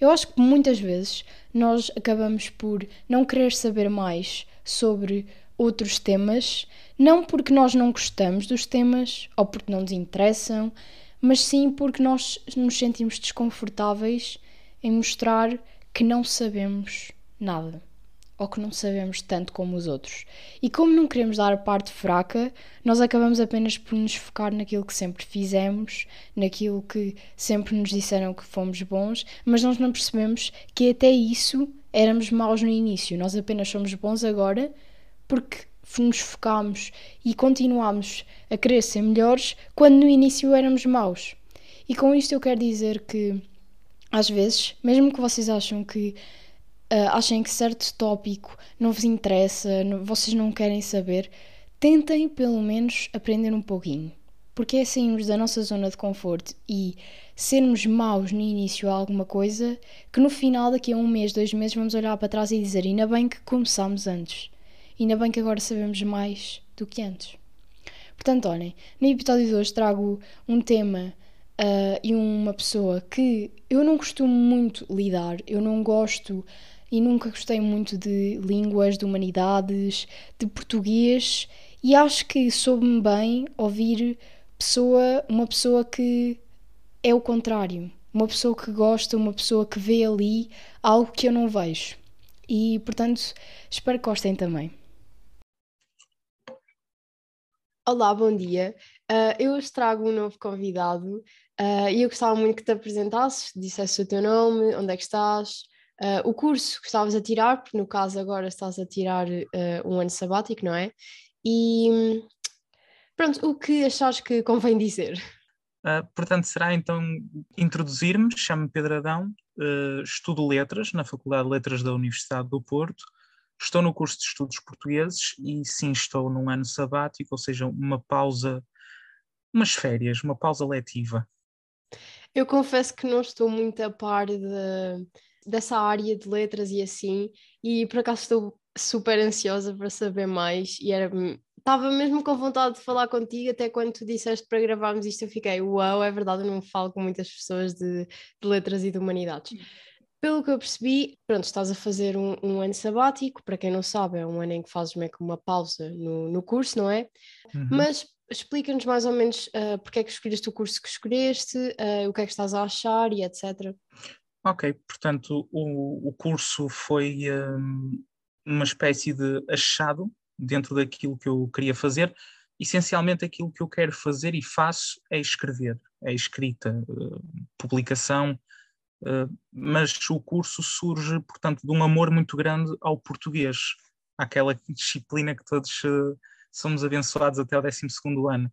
Eu acho que muitas vezes nós acabamos por não querer saber mais sobre outros temas, não porque nós não gostamos dos temas ou porque não nos interessam, mas sim porque nós nos sentimos desconfortáveis em mostrar que não sabemos nada ou que não sabemos tanto como os outros. E como não queremos dar a parte fraca, nós acabamos apenas por nos focar naquilo que sempre fizemos, naquilo que sempre nos disseram que fomos bons, mas nós não percebemos que até isso éramos maus no início. Nós apenas somos bons agora porque nos focámos e continuámos a querer ser melhores quando no início éramos maus. E com isto eu quero dizer que às vezes, mesmo que vocês acham que uh, achem que certo tópico não vos interessa, não, vocês não querem saber, tentem pelo menos aprender um pouquinho. Porque é sairmos da nossa zona de conforto e sermos maus no início a alguma coisa que no final, daqui a um mês, dois meses, vamos olhar para trás e dizer: ainda bem que começámos antes, ainda bem que agora sabemos mais do que antes. Portanto, olhem, no episódio de hoje trago um tema uh, e uma pessoa que eu não costumo muito lidar, eu não gosto e nunca gostei muito de línguas, de humanidades, de português e acho que soube-me bem ouvir pessoa, uma pessoa que é o contrário, uma pessoa que gosta, uma pessoa que vê ali algo que eu não vejo. E portanto, espero que gostem também. Olá, bom dia. Uh, eu hoje trago um novo convidado uh, e eu gostava muito que te apresentasses, dissesse o teu nome, onde é que estás, Uh, o curso que estavas a tirar, porque no caso agora estás a tirar uh, um ano sabático, não é? E pronto, o que achares que convém dizer? Uh, portanto, será então introduzir-me, chamo-me Pedro Adão, estudo letras na Faculdade de Letras da Universidade do Porto, estou no curso de Estudos Portugueses e sim estou num ano sabático, ou seja, uma pausa, umas férias, uma pausa letiva. Eu confesso que não estou muito a par de dessa área de letras e assim, e por acaso estou super ansiosa para saber mais e era estava mesmo com vontade de falar contigo, até quando tu disseste para gravarmos isto, eu fiquei, uau, é verdade, eu não falo com muitas pessoas de, de letras e de humanidades. Pelo que eu percebi, pronto, estás a fazer um, um, ano sabático, para quem não sabe, é um ano em que fazes meio que uma pausa no, no curso, não é? Uhum. Mas explica-nos mais ou menos uh, porque é que escolheste o curso que escolheste, uh, o que é que estás a achar e etc. Ok, portanto, o, o curso foi um, uma espécie de achado dentro daquilo que eu queria fazer. Essencialmente, aquilo que eu quero fazer e faço é escrever, é escrita, uh, publicação, uh, mas o curso surge, portanto, de um amor muito grande ao português, aquela disciplina que todos uh, somos abençoados até o 12 ano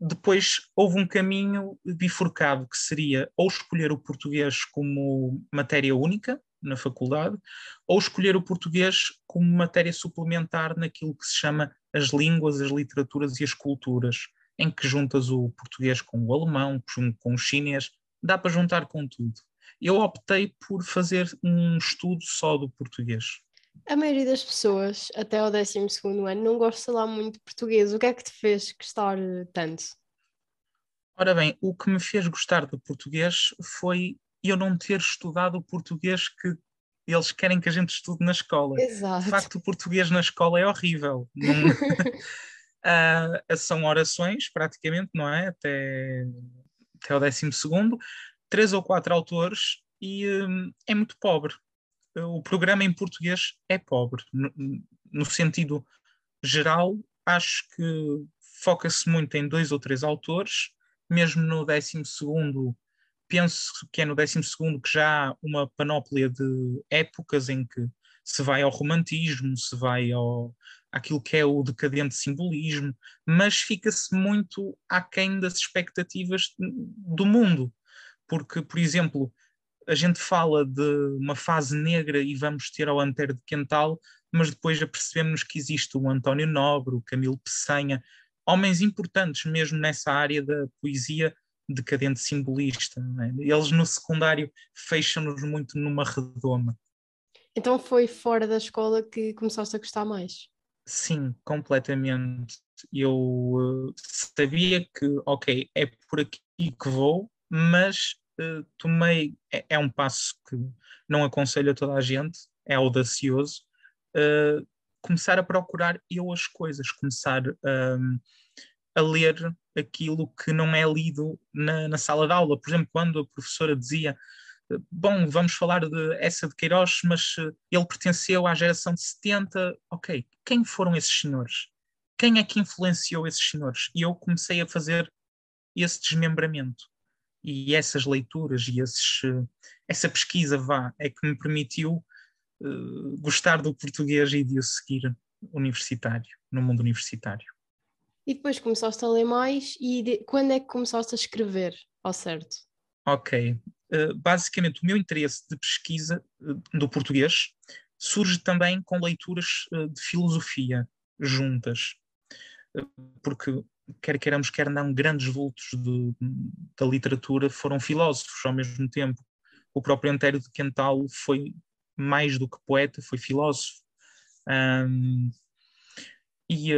depois houve um caminho bifurcado que seria ou escolher o português como matéria única na faculdade, ou escolher o português como matéria suplementar naquilo que se chama as línguas, as literaturas e as culturas, em que juntas o português com o alemão, com o chinês, dá para juntar com tudo. Eu optei por fazer um estudo só do português. A maioria das pessoas, até ao 12 ano, não gosta lá muito de português. O que é que te fez gostar tanto? Ora bem, o que me fez gostar do português foi eu não ter estudado o português que eles querem que a gente estude na escola. Exato. De facto, o português na escola é horrível. Não... uh, são orações, praticamente, não é? Até, até o décimo segundo. Três ou quatro autores e um, é muito pobre o programa em português é pobre. No, no sentido geral, acho que foca-se muito em dois ou três autores, mesmo no 12 penso que é no 12 que já há uma panóplia de épocas em que se vai ao romantismo, se vai ao aquilo que é o decadente simbolismo, mas fica-se muito aquém das expectativas do mundo. Porque, por exemplo, a gente fala de uma fase negra e vamos ter ao Antero de Quental, mas depois apercebemos que existe o António Nobre, o Camilo Peçanha, homens importantes mesmo nessa área da poesia decadente simbolista. É? Eles no secundário fecham-nos muito numa redoma. Então foi fora da escola que começaste a gostar mais? Sim, completamente. Eu uh, sabia que, ok, é por aqui que vou, mas uh, tomei. É, é, um passo que não aconselho a toda a gente, é audacioso. Uh, começar a procurar eu as coisas, começar um, a ler aquilo que não é lido na, na sala de aula. Por exemplo, quando a professora dizia bom, vamos falar de essa de Queiroz, mas eh, ele pertenceu à geração de 70. Ok, quem foram esses senhores? Quem é que influenciou esses senhores? E eu comecei a fazer esse desmembramento. E essas leituras e esses, eh, essa pesquisa, vá, é que me permitiu uh, gostar do português e de o seguir universitário, no mundo universitário. E depois começaste a ler mais e de... quando é que começaste a escrever, ao certo? Ok, uh, basicamente o meu interesse de pesquisa uh, do português surge também com leituras de filosofia juntas, porque quer queiramos, quer não, grandes vultos de, da literatura foram filósofos ao mesmo tempo. O próprio Antério de Quental foi mais do que poeta, foi filósofo. Um, e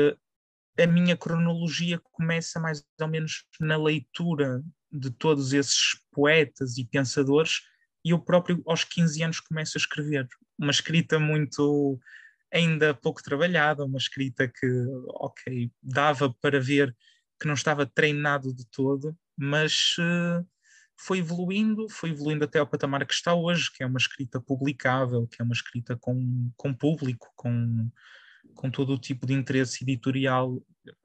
a minha cronologia começa mais ou menos na leitura de todos esses poetas e pensadores, e eu próprio, aos 15 anos, começo a escrever. Uma escrita muito ainda pouco trabalhada, uma escrita que, ok, dava para ver que não estava treinado de todo, mas uh, foi evoluindo, foi evoluindo até ao patamar que está hoje, que é uma escrita publicável, que é uma escrita com, com público, com, com todo o tipo de interesse editorial,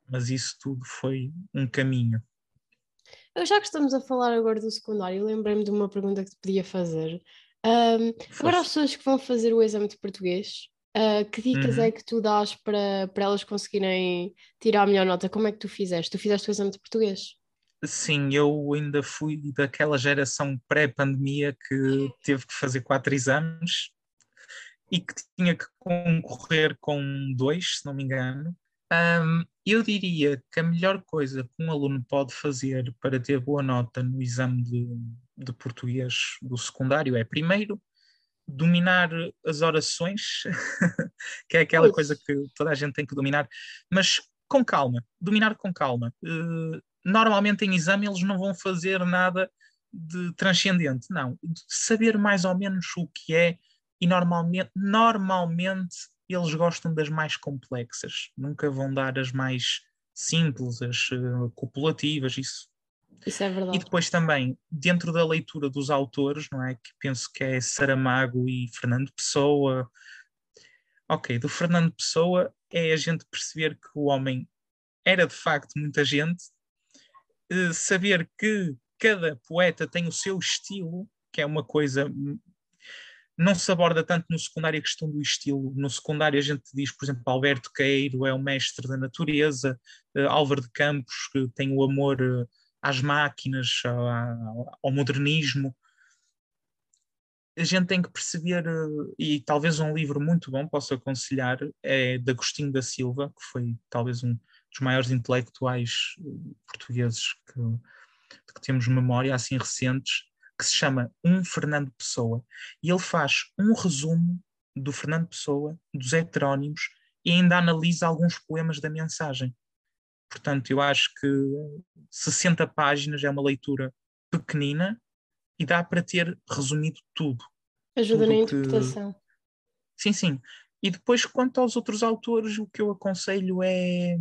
mas isso tudo foi um caminho. Já que estamos a falar agora do secundário, lembrei-me de uma pergunta que te podia fazer. Um, agora, as pessoas que vão fazer o exame de português, uh, que dicas uhum. é que tu dás para, para elas conseguirem tirar a melhor nota? Como é que tu fizeste? Tu fizeste o exame de português? Sim, eu ainda fui daquela geração pré-pandemia que teve que fazer quatro exames e que tinha que concorrer com dois, se não me engano. Um, eu diria que a melhor coisa que um aluno pode fazer para ter boa nota no exame de, de português do secundário é, primeiro, dominar as orações, que é aquela coisa que toda a gente tem que dominar, mas com calma, dominar com calma. Uh, normalmente em exame eles não vão fazer nada de transcendente, não. Saber mais ou menos o que é e normalmente, normalmente eles gostam das mais complexas, nunca vão dar as mais simples, as uh, copulativas, isso. Isso é verdade. E depois também, dentro da leitura dos autores, não é? Que penso que é Saramago e Fernando Pessoa. Ok, do Fernando Pessoa é a gente perceber que o homem era de facto muita gente, uh, saber que cada poeta tem o seu estilo, que é uma coisa não se aborda tanto no secundário a questão do estilo. No secundário a gente diz, por exemplo, Alberto Queiro é o mestre da natureza, uh, Álvaro de Campos que tem o amor uh, às máquinas, ao, modernismo. A gente tem que perceber, uh, e talvez um livro muito bom posso aconselhar, é de Agostinho da Silva, que foi talvez um dos maiores intelectuais portugueses que, que temos memória, assim recentes, que se chama Um Fernando Pessoa, e ele faz um resumo do Fernando Pessoa, dos heterónimos, e ainda analisa alguns poemas da mensagem. Portanto, eu acho que 60 páginas é uma leitura pequenina e dá para ter resumido tudo. Ajuda tudo na interpretação. Que... Sim, sim. E depois, quanto aos outros autores, o que eu aconselho é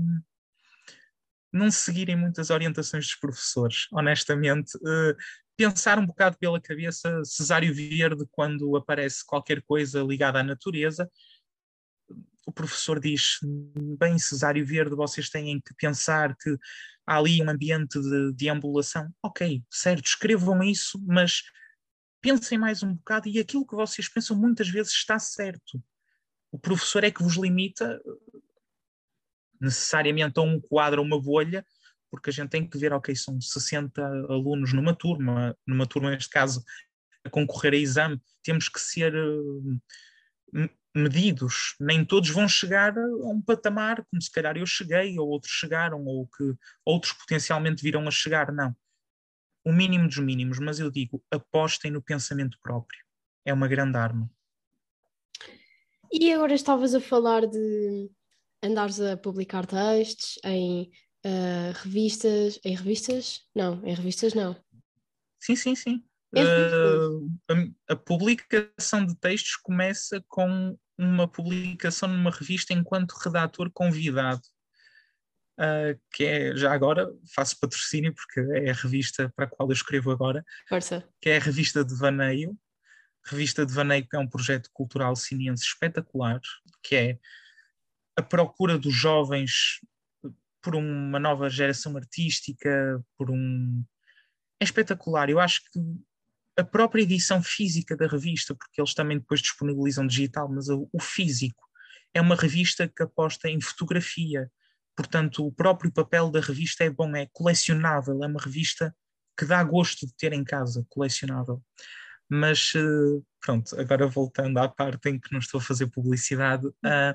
não seguirem muitas orientações dos professores, honestamente. Uh, pensar um bocado pela cabeça Cesário Verde quando aparece qualquer coisa ligada à natureza. O professor diz: bem, Cesário Verde, vocês têm que pensar que há ali um ambiente de deambulação. Ok, certo, escrevam isso, mas pensem mais um bocado e aquilo que vocês pensam muitas vezes está certo. O professor é que vos limita necessariamente a um quadro, a uma bolha, porque a gente tem que ver, ok, são 60 alunos numa turma, numa turma, neste caso, a concorrer a exame, temos que ser uh, medidos, nem todos vão chegar a um patamar como se calhar eu cheguei, ou outros chegaram, ou que outros potencialmente virão a chegar, não. O mínimo dos mínimos, mas eu digo, apostem no pensamento próprio, é uma grande arma. E agora estavas a falar de andares a publicar textos em uh, revistas, em revistas? Não, em revistas não. Sim, sim, sim. Uh, a, a, publicação de textos começa com uma publicação numa revista enquanto redator convidado, uh, que é, já agora, faço patrocínio porque é a revista para a qual eu escrevo agora, Força. que é a revista de Vaneio. Revista de Vaneio que é um projeto cultural ciniense espetacular, que é a procura dos jovens por uma nova geração artística, por um... É espetacular. Eu acho que a própria edição física da revista, porque eles também depois disponibilizam digital, mas o, físico é uma revista que aposta em fotografia, portanto o próprio papel da revista é bom, é colecionável, é uma revista que dá gosto de ter em casa, colecionável. Mas eh, pronto, agora voltando à parte em que não estou a fazer publicidade, uh,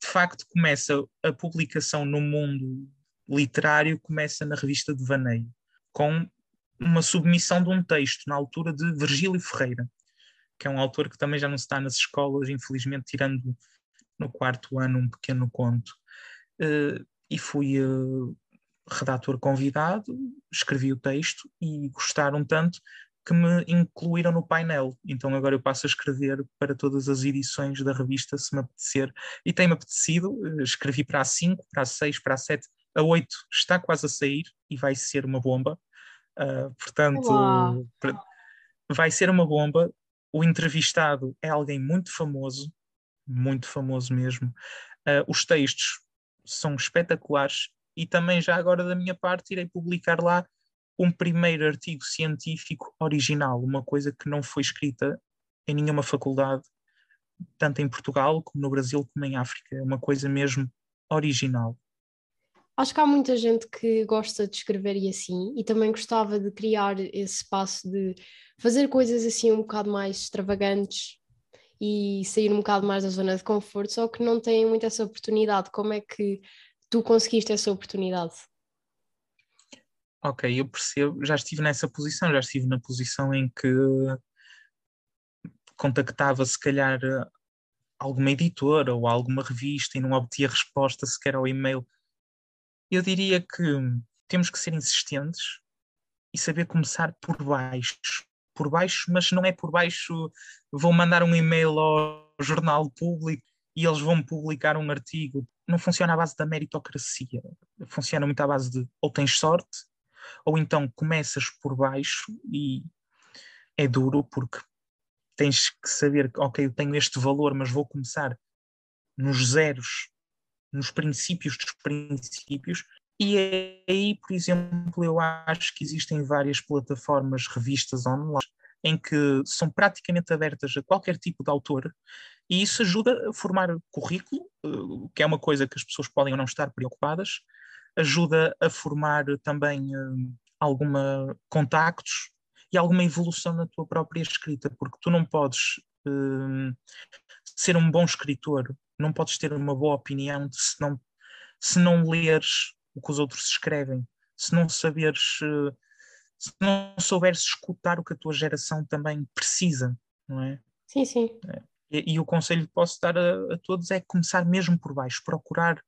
de facto começa a publicação no mundo literário, começa na revista de Vaneio, com uma submissão de um texto na altura de Virgílio Ferreira, que é um autor que também já não está nas escolas, infelizmente, tirando no quarto ano um pequeno conto. Uh, e fui uh, redator convidado, escrevi o texto e gostaram tanto que me incluíram no painel. Então agora eu passo a escrever para todas as edições da revista, se me apetecer. E tem-me apetecido, eh, escrevi para a 5, para a 6, para a 7, a 8 está quase a sair e vai ser uma bomba. Uh, portanto, vai ser uma bomba. O entrevistado é alguém muito famoso, muito famoso mesmo. Uh, os textos são espetaculares e também já agora da minha parte irei publicar lá um primeiro artigo científico original, uma coisa que não foi escrita em nenhuma faculdade, tanto em Portugal como no Brasil como em África, é uma coisa mesmo original. Acho que há muita gente que gosta de escrever e assim, e também gostava de criar esse espaço de fazer coisas assim um bocado mais extravagantes e sair um bocado mais da zona de conforto, só que não têm muito essa oportunidade. Como é que tu conseguiste essa oportunidade? Ok, eu percebo, já estive nessa posição, já estive na posição em que contactava se calhar alguma editora ou alguma revista e não obtia resposta sequer ao e-mail eu diria que temos que ser insistentes e saber começar por baixo. Por baixo, mas não é por baixo, vou mandar um e-mail ao jornal público e eles vão publicar um artigo. Não funciona à base da meritocracia. Funciona muito à base de ou tens sorte, ou então começas por baixo e é duro porque tens que saber que, ok, eu tenho este valor, mas vou começar nos zeros nos princípios dos princípios. E aí, por exemplo, eu acho que existem várias plataformas, revistas online, em que são praticamente abertas a qualquer tipo de autor, e isso ajuda a formar currículo, eh, que é uma coisa que as pessoas podem ou não estar preocupadas, ajuda a formar também eh, alguma contactos e alguma evolução na tua própria escrita, porque tu não podes uh, ser um bom escritor não podes ter uma boa opinião se não, se não leres o que os outros escrevem, se não saberes, eh, se não souberes escutar o que a tua geração também precisa, não é? Sim, sim. É. E, e, o conselho que posso dar a, a todos é começar mesmo por baixo, procurar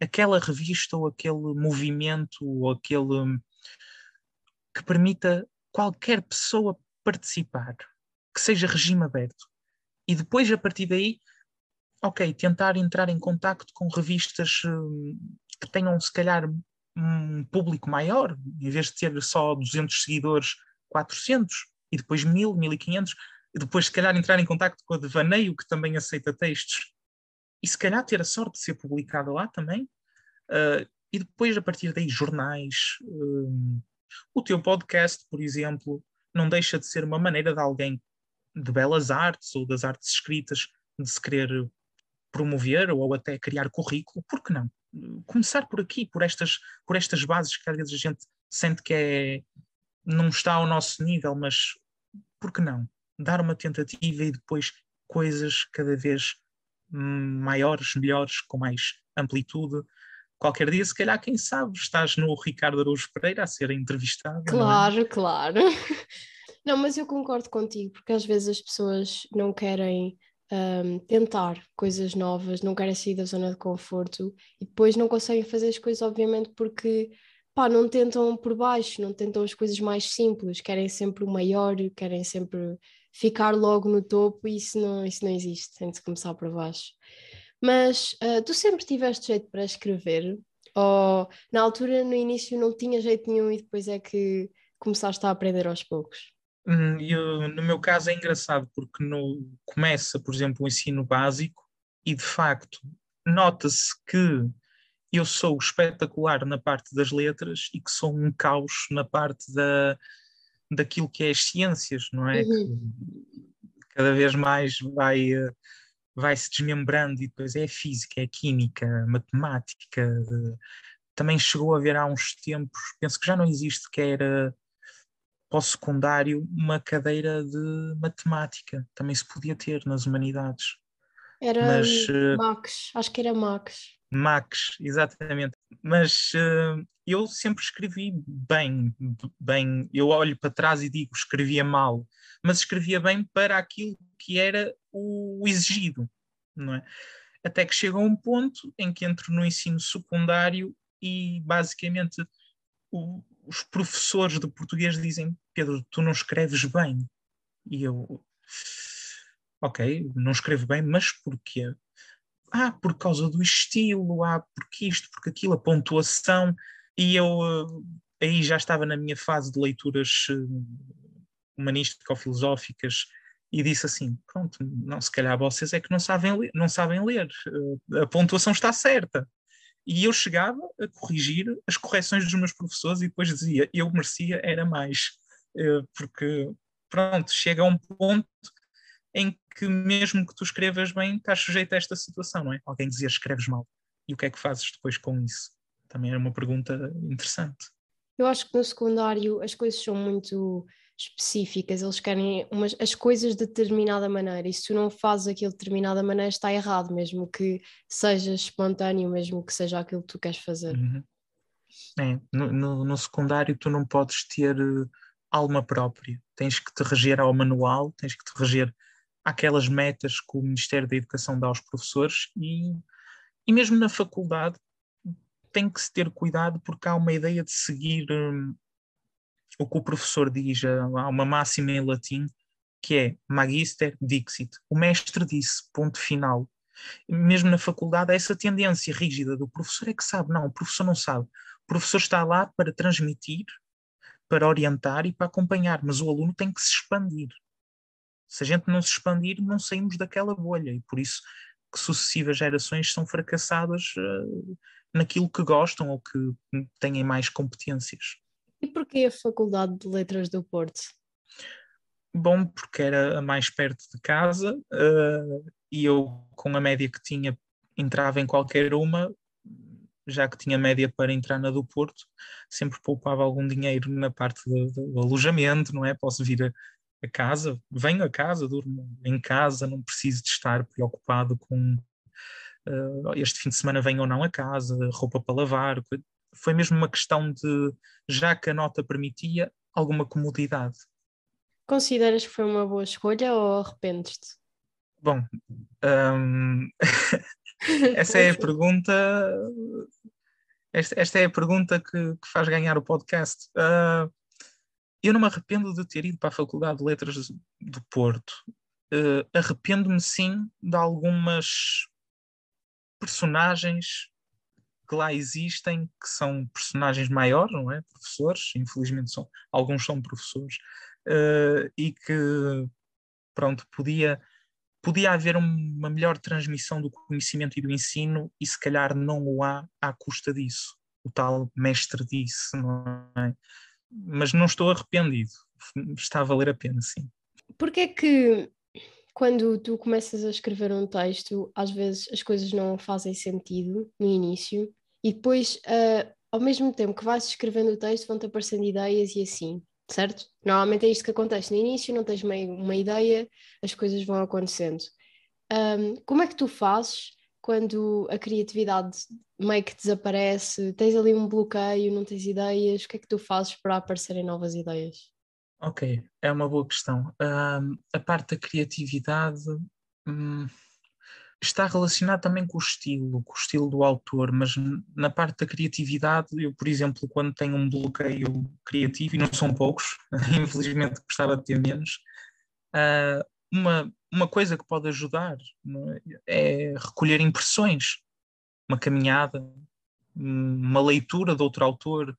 aquela revista ou aquele movimento ou aquele que permita qualquer pessoa participar, que seja regime aberto. E depois, a partir daí, ok, tentar entrar em contacto com revistas hum, que tenham, se calhar, um público maior, em vez de ter só 200 seguidores, 400, e depois 1000, 1500, e depois, se calhar, entrar em contacto com a Devaneio, que também aceita textos, e se calhar ter a sorte de ser publicada lá também, uh, e depois, a partir daí, jornais, um, o teu podcast, por exemplo, não deixa de ser uma maneira de alguém de belas artes ou das artes escritas de se querer promover ou até criar currículo, por que não? Começar por aqui, por estas, por estas bases que às vezes a gente sente que é, não está ao nosso nível, mas por que não? Dar uma tentativa e depois coisas cada vez maiores, melhores, com mais amplitude. Qualquer dia, se calhar, quem sabe, estás no Ricardo Araújo Pereira a ser entrevistado. Claro, é? claro. Não, mas eu concordo contigo, porque às vezes as pessoas não querem um, tentar coisas novas, não querem sair da zona de conforto e depois não conseguem fazer as coisas, obviamente, porque pá, não tentam por baixo, não tentam as coisas mais simples, querem sempre o maior, querem sempre ficar logo no topo e isso não, isso não existe, tem de começar por baixo. Mas uh, tu sempre tiveste jeito para escrever? Ou na altura, no início, não tinha jeito nenhum e depois é que começaste a aprender aos poucos? Hum, eu, no meu caso é engraçado porque no, começa, por exemplo, o ensino básico e de facto nota-se que eu sou espetacular na parte das letras e que sou um caos na parte da, daquilo que é as ciências, não é? Uhum. Cada vez mais vai, vai se desmembrando e depois é a física, é a química, a matemática. Também chegou a haver há uns tempos, penso que já não existe, que era para o secundário uma cadeira de matemática. Também se podia ter nas humanidades. Era Mas, uh, Max, acho que era Max. Max, exatamente. Mas uh, eu sempre escrevi bem, bem. Eu olho para trás e digo escrevia mal, mas escrevia bem para aquilo que era o exigido, não é? Até que chega a um ponto em que entro no ensino secundário e basicamente o, os professores de português dizem: Pedro, tu não escreves bem. E eu, ok, não escrevo bem, mas porquê? Ah, por causa do estilo, ah, porque isto, porque aquilo, a pontuação. E eu eh, aí já estava na minha fase de leituras eh, humanístico-filosóficas e disse assim: pronto, não, se calhar vocês é que não sabem ler, não sabem ler. Eh, a pontuação está certa. E eu chegava a corrigir as correções dos meus professores e depois dizia, eu merecia, era mais. Eh, porque, pronto, chega a um ponto em que mesmo que tu escrevas bem, estás sujeito a esta situação, não é? Alguém dizia, escreves mal. E o que é que fazes depois com isso? Também era uma pergunta interessante. Eu acho que no secundário as coisas são muito específicas, eles querem umas, as coisas de determinada maneira, e se tu não fazes aquilo de determinada maneira está errado, mesmo que seja espontâneo, mesmo que seja aquilo que tu queres fazer. Uhum. É, no, no, no, secundário tu não podes ter uh, alma própria, tens que te reger ao manual, tens que te reger àquelas metas que o Ministério da Educação dá aos professores e, e mesmo na faculdade tem que se ter cuidado porque há uma ideia de seguir um, o que o professor diz, há uma máxima em latim que é magister dixit, o mestre disse, ponto final. Mesmo na faculdade, há essa tendência rígida do professor é que sabe, não, o professor não sabe. O professor está lá para transmitir, para orientar e para acompanhar, mas o aluno tem que se expandir. Se a gente não se expandir, não saímos daquela bolha e por isso que sucessivas gerações são fracassadas uh, naquilo que gostam ou que têm mais competências. E porquê a Faculdade de Letras do Porto? Bom, porque era mais perto de casa uh, e eu, com a média que tinha, entrava em qualquer uma, já que tinha média para entrar na do Porto, sempre poupava algum dinheiro na parte do, do alojamento, não é? Posso vir a, a, casa, venho a casa, durmo em casa, não preciso de estar preocupado com uh, este fim de semana venho ou não a casa, roupa para lavar, foi mesmo uma questão de, já que a nota permitia, alguma comodidade. Consideras que foi uma boa escolha ou arrependes-te? Bom, um, essa é a pergunta. Esta, esta, é a pergunta que, que faz ganhar o podcast. Uh, eu não me arrependo de ter ido para a Faculdade de Letras do Porto. Uh, Arrependo-me sim de algumas personagens que lá existem, que são personagens maiores, não é? Professores, infelizmente são, alguns são professores, uh, e que, pronto, podia, podia haver uma melhor transmissão do conhecimento e do ensino, e se calhar não o há à custa disso. O tal mestre disse, não é? Mas não estou arrependido, está a valer a pena, sim. Porque é que quando tu começas a escrever um texto, às vezes as coisas não fazem sentido no início, e depois, uh, ao mesmo tempo que vais escrevendo o texto, vão-te aparecendo ideias e assim, certo? Normalmente é isto que acontece no início, não tens meio uma ideia, as coisas vão acontecendo. Um, como é que tu fazes quando a criatividade meio que desaparece? Tens ali um bloqueio, não tens ideias? O que é que tu fazes para aparecerem novas ideias? Ok, é uma boa questão. Um, a parte da criatividade, hum, está relacionado também com o estilo, com o estilo do autor, mas na parte da criatividade, eu, por exemplo, quando tenho um bloqueio criativo, e não são poucos, infelizmente gostava de ter menos, uh, uma, uma coisa que pode ajudar é? é recolher impressões, uma caminhada, uma leitura de outro autor,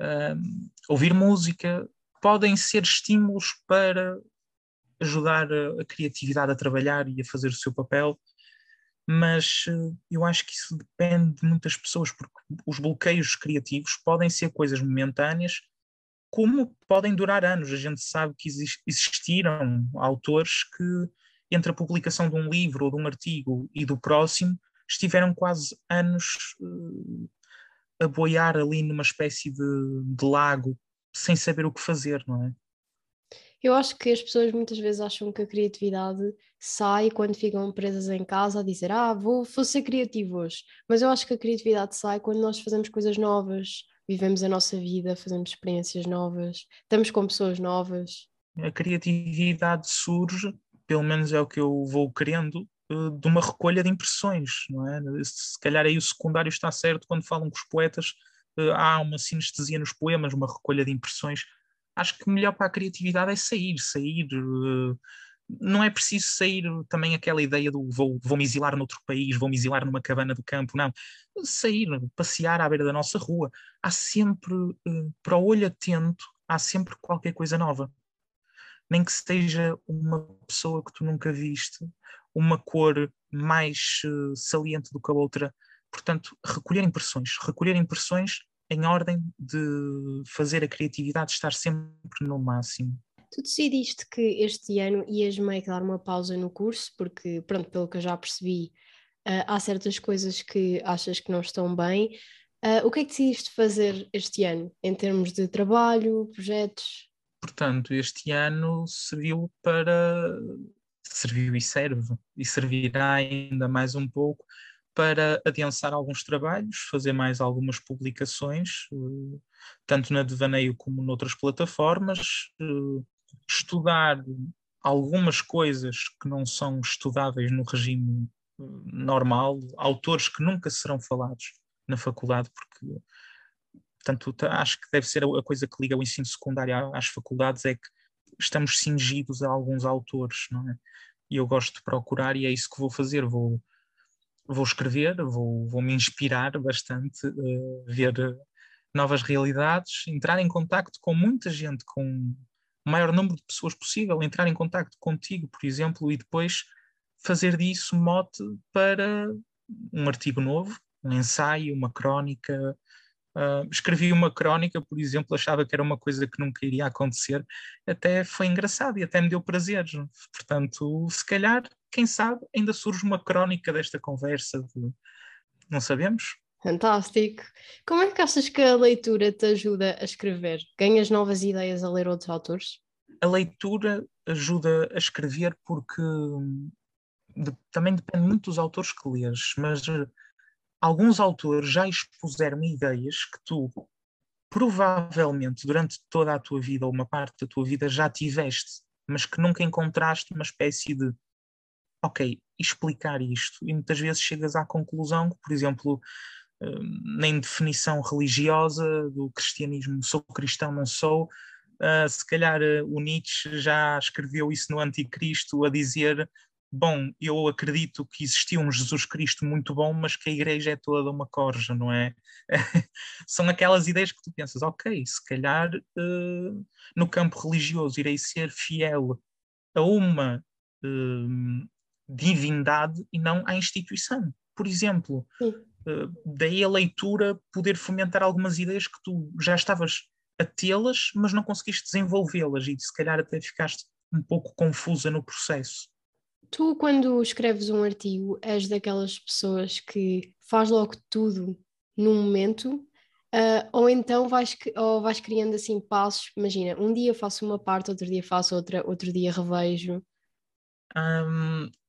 uh, ouvir música, podem ser estímulos para ajudar a, criatividade a trabalhar e a fazer o seu papel, mas uh, eu acho que isso depende de muitas pessoas, porque os bloqueios criativos podem ser coisas momentâneas, como podem durar anos. A gente sabe que existiram autores que, entre a publicação de um livro ou de um artigo e do próximo, estiveram quase anos uh, a boiar ali numa espécie de, de lago sem saber o que fazer, não é? Eu acho que as pessoas muitas vezes acham que a criatividade sai quando ficam presas em casa a dizer ah, vou, vou ser criativo hoje. Mas eu acho que a criatividade sai quando nós fazemos coisas novas, vivemos a nossa vida, fazemos experiências novas, estamos com pessoas novas. A criatividade surge, pelo menos é o que eu vou querendo, eh, de uma recolha de impressões, não é? Se calhar aí o secundário está certo quando falam com os poetas uh, há uma sinestesia nos poemas, uma recolha de impressões. Acho que melhor para a criatividade é sair, sair. Uh, não é preciso sair também aquela ideia do vou, vou me exilar noutro país, vou me exilar numa cabana do campo, não. Sair, passear à beira da nossa rua. Há sempre, uh, para o olho atento, há sempre qualquer coisa nova. Nem que seja uma pessoa que tu nunca viste, uma cor mais uh, saliente do que a outra, Portanto, recolher impressões, recolher impressões em ordem de fazer a criatividade estar sempre no máximo. Tu decidiste que este ano ias meio que dar uma pausa no curso, porque, pronto, pelo que eu já percebi, uh, há certas coisas que achas que não estão bem. Uh, o que é que decidiste fazer este ano, em termos de trabalho, projetos? Portanto, este ano serviu para. serviu e serve, e servirá ainda mais um pouco para adensar alguns trabalhos, fazer mais algumas publicações, eh, tanto na Devaneio como noutras plataformas, eh, estudar algumas coisas que não são estudáveis no regime eh, normal, autores que nunca serão falados na faculdade, porque portanto, acho que deve ser a coisa que liga o ensino secundário às faculdades é que estamos cingidos a alguns autores, não é? E eu gosto de procurar e é isso que vou fazer, vou vou escrever, vou, vou me inspirar bastante, uh, ver novas realidades, entrar em contacto com muita gente, com o maior número de pessoas possível, entrar em contacto contigo, por exemplo, e depois fazer disso mote para um artigo novo, um ensaio, uma crónica, Uh, escrevi uma crónica, por exemplo, achava que era uma coisa que nunca iria acontecer, até foi engraçado e até me deu prazer. Portanto, se calhar, quem sabe, ainda surge uma crónica desta conversa, de... não sabemos. Fantástico. Como é que achas que a leitura te ajuda a escrever? Ganhas novas ideias a ler outros autores? A leitura ajuda a escrever porque de, também depende muito dos autores que lês, mas alguns autores já expuseram ideias que tu provavelmente durante toda a tua vida ou uma parte da tua vida já tiveste, mas que nunca encontraste uma espécie de ok, explicar isto. E muitas vezes chegas à conclusão que, por exemplo, hum, nem definição religiosa do cristianismo, sou cristão, não sou. Uh, se calhar o Nietzsche já escreveu isso no Anticristo, a dizer bom, eu acredito que existiu um Jesus Cristo muito bom, mas que a igreja é toda uma corja, não é? São aquelas ideias que tu pensas, ok, se calhar uh, no campo religioso irei ser fiel a uma uh, divindade e não à instituição. Por exemplo, uh, daí a leitura poder fomentar algumas ideias que tu já estavas a tê-las, mas não conseguiste desenvolvê-las e se calhar até ficaste um pouco confusa no processo. Tu, quando escreves um artigo, és daquelas pessoas que faz logo tudo num momento, uh, ou então vais, ou vais criando assim passos. Imagina, um dia faço uma parte, outro dia faço outra, outro dia revejo.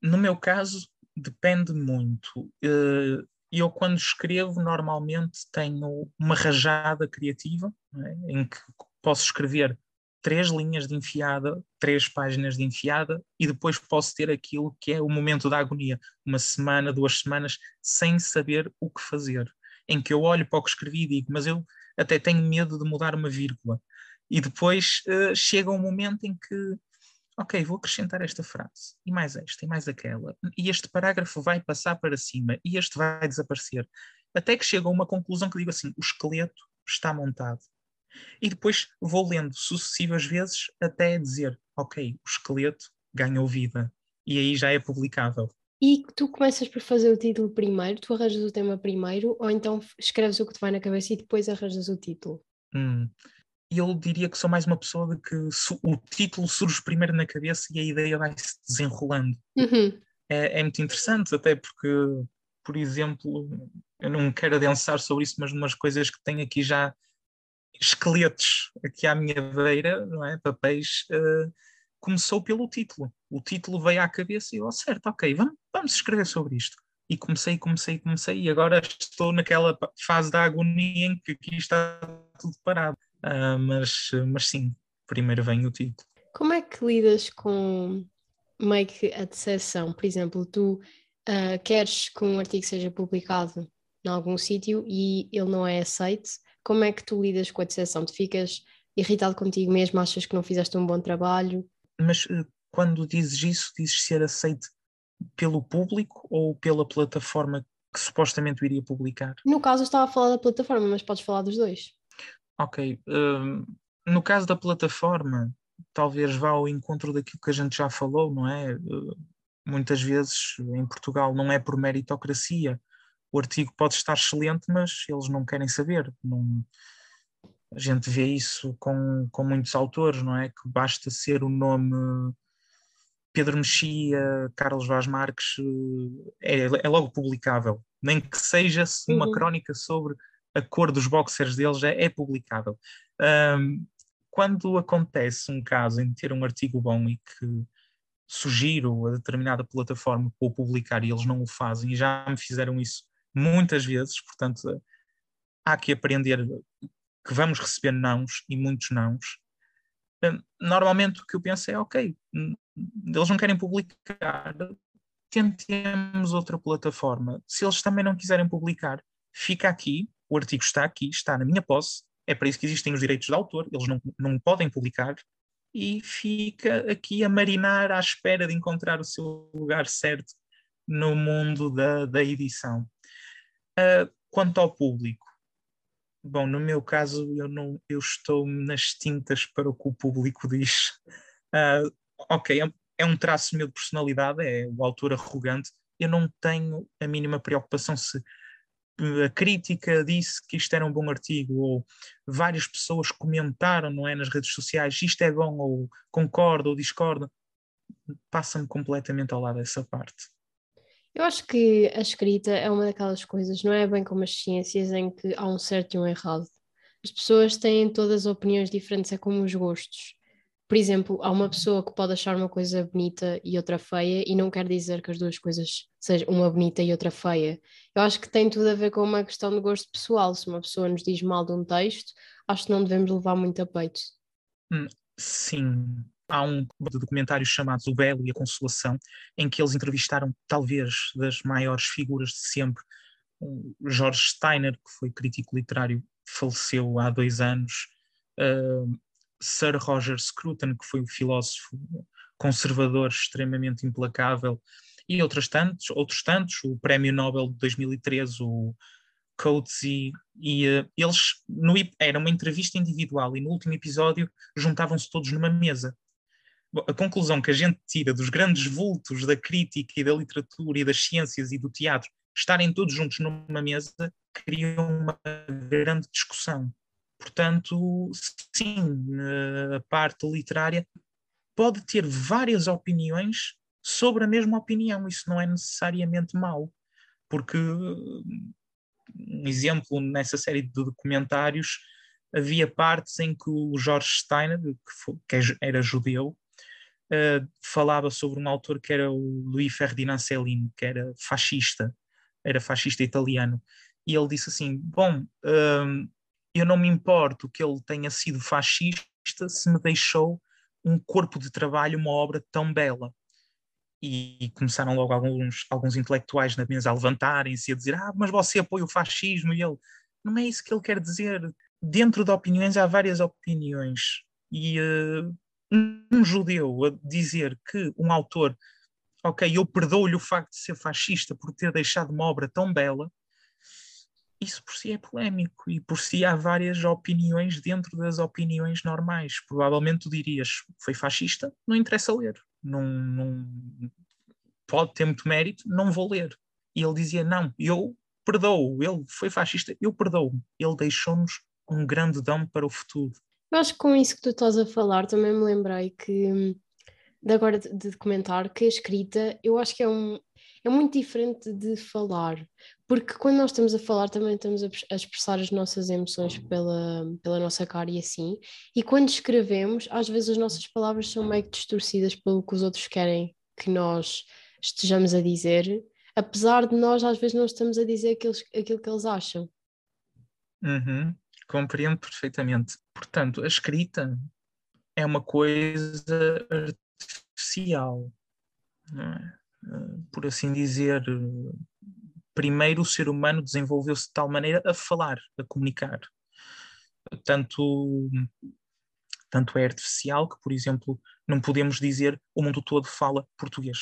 No meu caso, depende muito. Uh, eu, quando escrevo, normalmente tenho uma rajada criativa, é? em que posso escrever três linhas de enfiada, três páginas de enfiada, e depois posso ter aquilo que é o momento da agonia, uma semana, duas semanas, sem saber o que fazer, em que eu olho para o que escrevi e digo, mas eu até tenho medo de mudar uma vírgula. E depois uh, chega um momento em que, ok, vou acrescentar esta frase, e mais esta, e mais aquela, e este parágrafo vai passar para cima, e este vai desaparecer. Até que chega a uma conclusão que digo assim: o esqueleto está montado. E depois vou lendo sucessivas vezes até dizer, ok, o esqueleto ganhou vida. E aí já é publicável. E tu começas por fazer o título primeiro, tu arranjas o tema primeiro, ou então escreves o que te vai na cabeça e depois arranjas o título? Hum. Eu diria que sou mais uma pessoa de que o título surge primeiro na cabeça e a ideia vai se desenrolando. Uhum. É, é, muito interessante, até porque, por exemplo, eu não quero adensar sobre isso, mas umas coisas que tenho aqui já esqueletos aqui à minha beira, não é? Papéis, uh, começou pelo título. O título veio à cabeça e eu, oh, certo, ok, vamos, vamos escrever sobre isto. E comecei, comecei, comecei, e agora estou naquela fase da agonia em que aqui está tudo parado. Uh, mas, mas sim, primeiro vem o título. Como é que lidas com meio que a decepção? Por exemplo, tu uh, queres que um artigo seja publicado em algum sítio e ele não é aceito, como é que tu lidas com a decepção? Tu ficas irritado contigo mesmo, achas que não fizeste um bom trabalho? Mas eh, quando dizes isso, dizes ser aceito pelo público ou pela plataforma que supostamente iria publicar? No caso, eu estava a falar da plataforma, mas podes falar dos dois. Ok. Um, no caso da plataforma, talvez vá ao encontro daquilo que a gente já falou, não é? Uh, muitas vezes em Portugal não é por meritocracia, o artigo pode estar excelente, mas eles não querem saber. Não, a gente vê isso com, com muitos autores, não é? Que basta ser o nome Pedro Mexia, Carlos Vaz Marques, é, é logo publicável. Nem que seja uma uhum. crónica sobre a cor dos boxers deles, é, é publicável. Um, quando acontece um caso em ter um artigo bom e que sugiro a determinada plataforma para o publicar e eles não o fazem, e já me fizeram isso muitas vezes, portanto, há que aprender que vamos receber nãos e muitos nãos. Normalmente o que eu penso é, ok, hum, eles não querem publicar, tentemos outra plataforma. Se eles também não quiserem publicar, fica aqui, o artigo está aqui, está na minha posse, é para isso que existem os direitos de autor, eles não, não podem publicar, e fica aqui a marinar à espera de encontrar o seu lugar certo no mundo da, da edição. Uh, quanto ao público, bom, no meu caso eu não eu estou nas tintas para o que o público diz. Uh, ok, é, é, um traço meu de personalidade, é o autor arrogante. Eu não tenho a mínima preocupação se a crítica disse que isto era um bom artigo, ou várias pessoas comentaram, não é, nas redes sociais, isto é bom, ou concordo ou discordo, passa-me completamente ao lado dessa parte. Eu acho que a escrita é uma daquelas coisas, não é bem como as ciências, em que há um certo e um errado. As pessoas têm todas opiniões diferentes, é como os gostos. Por exemplo, há uma pessoa que pode achar uma coisa bonita e outra feia, e não quer dizer que as duas coisas sejam uma bonita e outra feia. Eu acho que tem tudo a ver com uma questão de gosto pessoal. Se uma pessoa nos diz mal de um texto, acho que não devemos levar muito a peito. Hum, sim, há um documentário chamado O Belo e a Consolação, em que eles entrevistaram talvez das maiores figuras de sempre, Jorge Steiner, que foi crítico literário, faleceu há dois anos, uh, Sir Roger Scruton, que foi um filósofo conservador extremamente implacável, e outros tantos, outros tantos, o Prémio Nobel de 2013, o Coatsy, e uh, eles, no, era uma entrevista individual, e no último episódio juntavam-se todos numa mesa a conclusão que a gente tira dos grandes vultos da crítica e da literatura e das ciências e do teatro estarem todos juntos numa mesa cria uma grande discussão. Portanto, sim, a parte literária pode ter várias opiniões sobre a mesma opinião, isso não é necessariamente mau, porque um exemplo nessa série de documentários havia partes em que o George Steiner, que, foi, que é era judeu, uh, falava sobre um autor que era o Louis Ferdinand Cellini, que era fascista, era fascista italiano, e ele disse assim: Bom, uh, eu não me importo que ele tenha sido fascista se me deixou um corpo de trabalho, uma obra tão bela. E, e começaram logo alguns, alguns intelectuais na mesa a levantarem-se e a dizer: Ah, mas você apoia o fascismo. E ele, não é isso que ele quer dizer. Dentro de opiniões há várias opiniões. E uh, um judeu a dizer que um autor, ok, eu perdoo-lhe o facto de ser fascista por ter deixado uma obra tão bela, isso por si é polémico e por si há várias opiniões dentro das opiniões normais. Provavelmente tu dirias, foi fascista, não interessa ler, não, não pode ter muito mérito, não vou ler. E ele dizia, não, eu perdoo, ele foi fascista, eu perdoo. Ele deixou-nos um grande dom para o futuro. Eu acho que com isso que tu estás a falar, também me lembrei que, de agora de, de comentar, que a escrita, eu acho que é um, é muito diferente de falar, porque quando nós estamos a falar também estamos a, expressar as nossas emoções pela, pela nossa cara e assim, e quando escrevemos, às vezes as nossas palavras são meio que distorcidas pelo que os outros querem que nós estejamos a dizer, apesar de nós às vezes não estamos a dizer aquilo, aquilo que eles acham. Uhum, compreendo perfeitamente. Portanto, a escrita é uma coisa artificial, é? por assim dizer, primeiro o ser humano desenvolveu-se de tal maneira a falar, a comunicar. Tanto, tanto é artificial que, por exemplo, não podemos dizer o mundo todo fala português.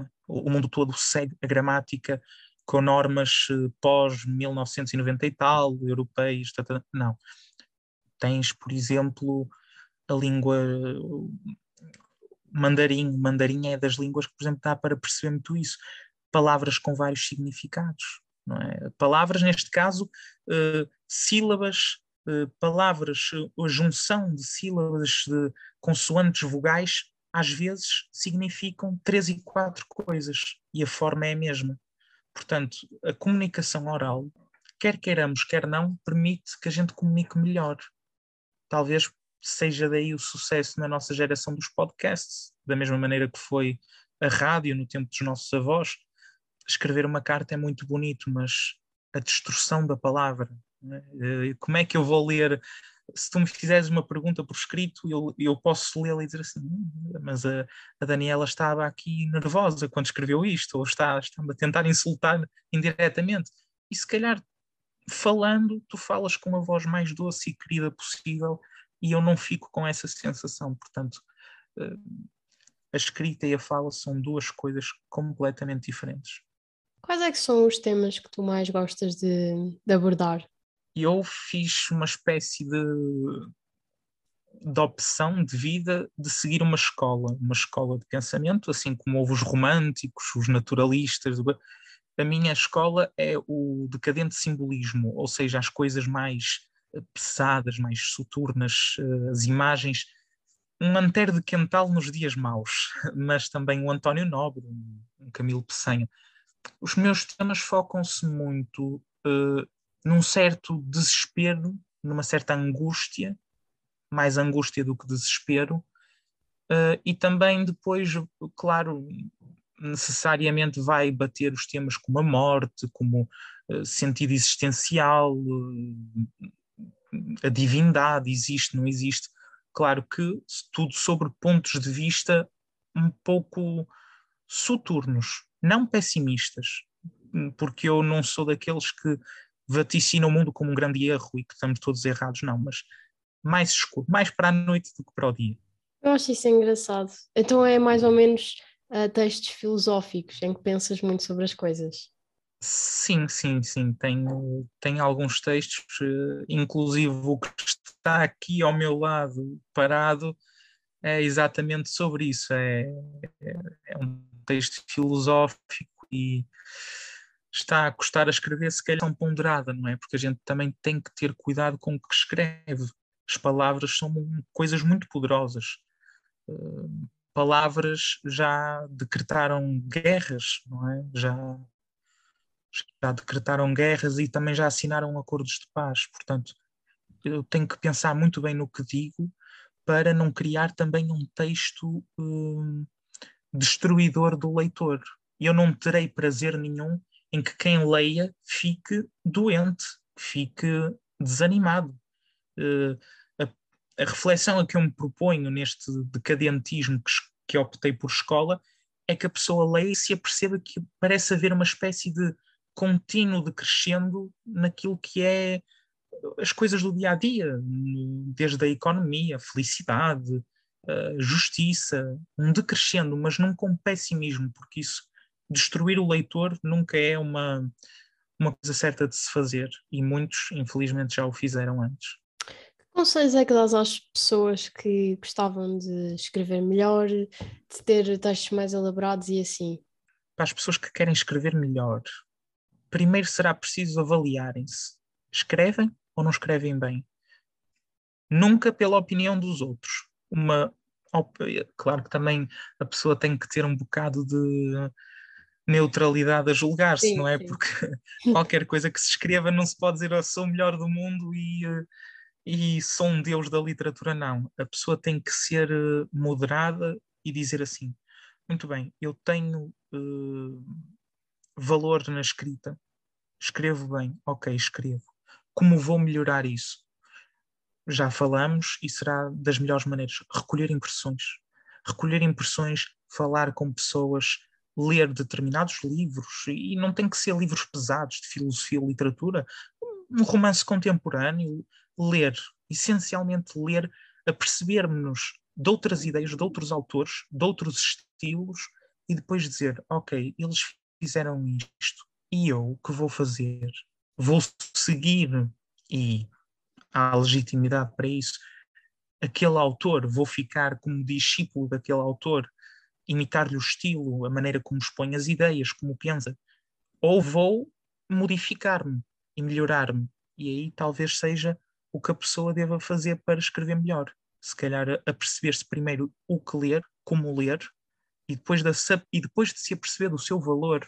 É? O mundo todo segue a gramática com normas eh, pós-1990 e tal, europeias, não. Tens, por exemplo, a língua mandarim. Mandarim é das línguas que, por exemplo, dá para perceber muito isso. Palavras com vários significados. É? Palavras, neste caso, uh, sílabas, uh, palavras, uh, a junção de sílabas de consoantes vogais, às vezes significam três e quatro coisas e a forma é a mesma. Portanto, a comunicação oral, quer queiramos, quer não, permite que a gente comunique melhor. Talvez seja daí o sucesso na nossa geração dos podcasts, da mesma maneira que foi a rádio no tempo dos nossos avós. Escrever uma carta é muito bonito, mas a destrução da palavra, né? Como é que eu vou ler? Se tu me fizeres uma pergunta por escrito, eu, eu posso lê-la e dizer assim, hum, mas a, a, Daniela estava aqui nervosa quando escreveu isto, ou está, está a tentar insultar indiretamente. E se calhar, falando, tu falas com a voz mais doce e querida possível, e eu não fico com essa sensação. Portanto, eh, a escrita e a fala são duas coisas completamente diferentes. Quais é que são os temas que tu mais gostas de, de abordar? Eu fiz uma espécie de, de opção de vida de seguir uma escola, uma escola de pensamento, assim como houve os românticos, os naturalistas. A minha escola é o decadente simbolismo, ou seja, as coisas mais pesadas, mais soturnas, eh, as imagens, um Antero de Quental nos dias maus, mas também o António Nobre, um Camilo Peçanha. Os meus temas focam-se muito uh, num certo desespero, numa certa angústia, mais angústia do que desespero, uh, e também depois, claro, necessariamente vai bater os temas como a morte, como uh, sentido existencial, a divindade existe, não existe. Claro que tudo sobre pontos de vista um pouco soturnos, não pessimistas, porque eu não sou daqueles que vaticinam o mundo como um grande erro e que estamos todos errados, não, mas mais escuro, mais para a noite do que para o dia. Eu acho isso engraçado. Então é mais ou menos uh, textos filosóficos em que pensas muito sobre as coisas. Sim, sim, sim. Tenho, tenho alguns textos, eh, inclusive o que está aqui ao meu lado parado é exatamente sobre isso. É, é, é um texto filosófico e está a custar a escrever, se calhar, tão ponderada, não é? Porque a gente também tem que ter cuidado com o que escreve. As palavras são coisas muito poderosas. Uh, palavras já decretaram guerras, não é? Já já decretaram guerras e também já assinaram acordos de paz. Portanto, eu tenho que pensar muito bem no que digo para não criar também um texto hum, destruidor do leitor. Eu não terei prazer nenhum em que quem leia fique doente, fique desanimado. Uh, a, a reflexão a que eu me proponho neste decadentismo que, que optei por escola é que a pessoa leia e se aperceba que parece haver uma espécie de contínuo decrescendo naquilo que é as coisas do dia a dia, desde a economia, a felicidade, a justiça, um decrescendo, mas não com pessimismo, porque isso destruir o leitor nunca é uma, uma coisa certa de se fazer e muitos, infelizmente, já o fizeram antes. Que conselhos é que dás às pessoas que gostavam de escrever melhor, de ter textos mais elaborados e assim? Para as pessoas que querem escrever melhor, primeiro será preciso avaliarem-se. Escrevem ou não escrevem bem? Nunca pela opinião dos outros. Uma, claro que também a pessoa tem que ter um bocado de neutralidade a julgar-se, não é? Sim. Porque qualquer coisa que se escreva não se pode dizer eu sou o melhor do mundo e, e sou um deus da literatura, não. A pessoa tem que ser eh, moderada e dizer assim: muito bem, eu tenho uh, valor na escrita, escrevo bem, ok, escrevo. Como vou melhorar isso? Já falamos e será das melhores maneiras. Recolher impressões. Recolher impressões, falar com pessoas, ler determinados livros, e não tem que ser livros pesados de filosofia literatura, um romance contemporâneo, ler, essencialmente ler, a percebermos de outras ideias, de outros autores, de outros estilos, e depois dizer, ok, eles fizeram isto, e eu o que vou fazer? Vou seguir, e há legitimidade para isso, aquele autor, vou ficar como discípulo daquele autor, imitar-lhe o estilo, a maneira como expõe as ideias, como pensa, ou vou modificar-me e melhorar-me. E aí talvez seja o que a pessoa deva fazer para escrever melhor. Se calhar a, perceber-se primeiro o que ler, como ler, e depois, de, e depois de se aperceber do seu valor,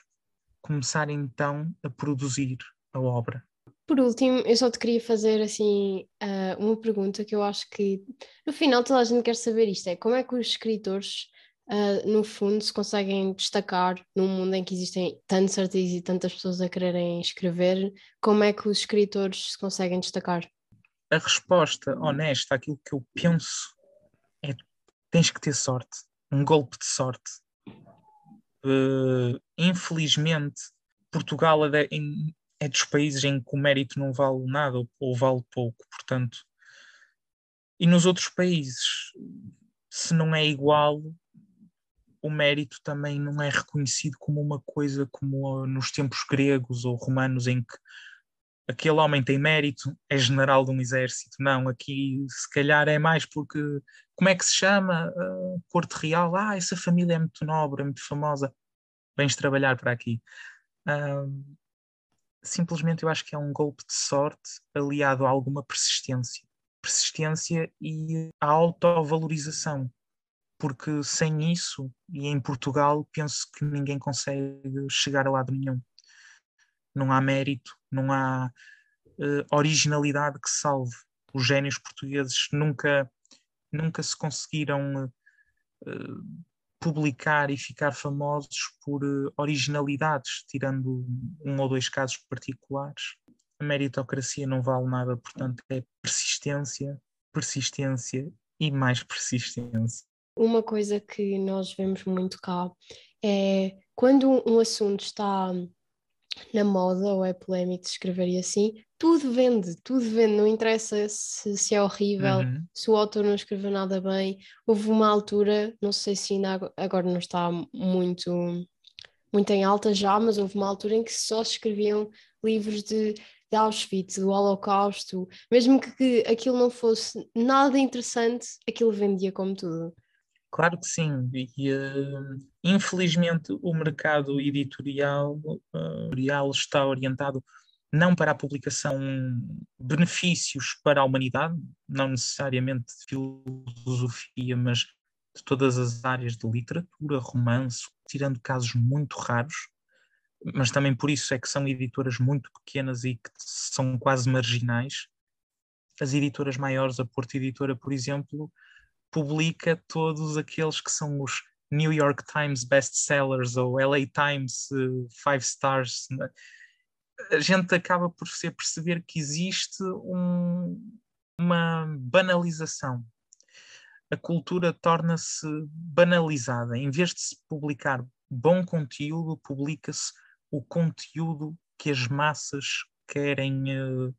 começar então a produzir a obra. Por último, eu só te queria fazer assim uh, uma pergunta que eu acho que no final toda a gente quer saber isto: é como é que os escritores uh, no fundo, se conseguem destacar num mundo em que existem tantos artigos e tantas pessoas a quererem escrever, como é que os escritores se conseguem destacar? A resposta honesta àquilo que eu penso é tens que ter sorte, um golpe de sorte. Uh, infelizmente, Portugal é, é, dos países em que o mérito não vale nada ou, vale pouco, portanto. E nos outros países, se não é igual, o mérito também não é reconhecido como uma coisa como nos tempos gregos ou romanos em que aquele homem tem mérito, é general de um exército. Não, aqui se calhar é mais porque como é que se chama? Uh, Porto Real, ah, essa família é muito nobre, é muito famosa, vens trabalhar para aqui. Uh, simplesmente eu acho que é um golpe de sorte aliado a alguma persistência. Persistência e a autovalorização porque sem isso, e em Portugal, penso que ninguém consegue chegar a lado nenhum. Não há mérito, não há uh, originalidade que salve. Os génios portugueses nunca, nunca se conseguiram uh, publicar e ficar famosos por uh, originalidades, tirando um ou dois casos particulares. A meritocracia não vale nada, portanto, é persistência, persistência e mais persistência uma coisa que nós vemos muito cá é quando um assunto está na moda ou é polémico de escrever e assim, tudo vende, tudo vende, não interessa se, se é horrível, uhum. se o autor não escreveu nada bem. Houve uma altura, não sei se ainda agora não está muito, muito em alta já, mas houve uma altura em que só se escreviam livros de, de Auschwitz, do Holocausto, mesmo que, que aquilo não fosse nada interessante, aquilo vendia como tudo. Claro que sim, e uh, infelizmente o mercado editorial, uh, está orientado não para a publicação benefícios para a humanidade, não necessariamente de filosofia, mas de todas as áreas de literatura, romance, tirando casos muito raros, mas também por isso é que são editoras muito pequenas e que são quase marginais. As editoras maiores, a Porto Editora, por exemplo, publica todos aqueles que são os New York Times bestsellers ou LA Times uh, five stars. Né? A gente acaba por ser perceber que existe um, uma banalização. A cultura torna-se banalizada. Em vez de se publicar bom conteúdo, publica-se o conteúdo que as massas querem uh,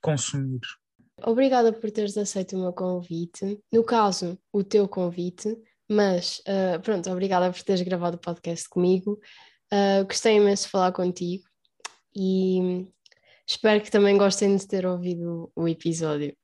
consumir. Obrigada por teres aceito o meu convite. No caso, o teu convite, mas uh, pronto, obrigada por teres gravado o podcast comigo. Uh, gostei imenso de falar contigo e espero que também gostem de ter ouvido o episódio.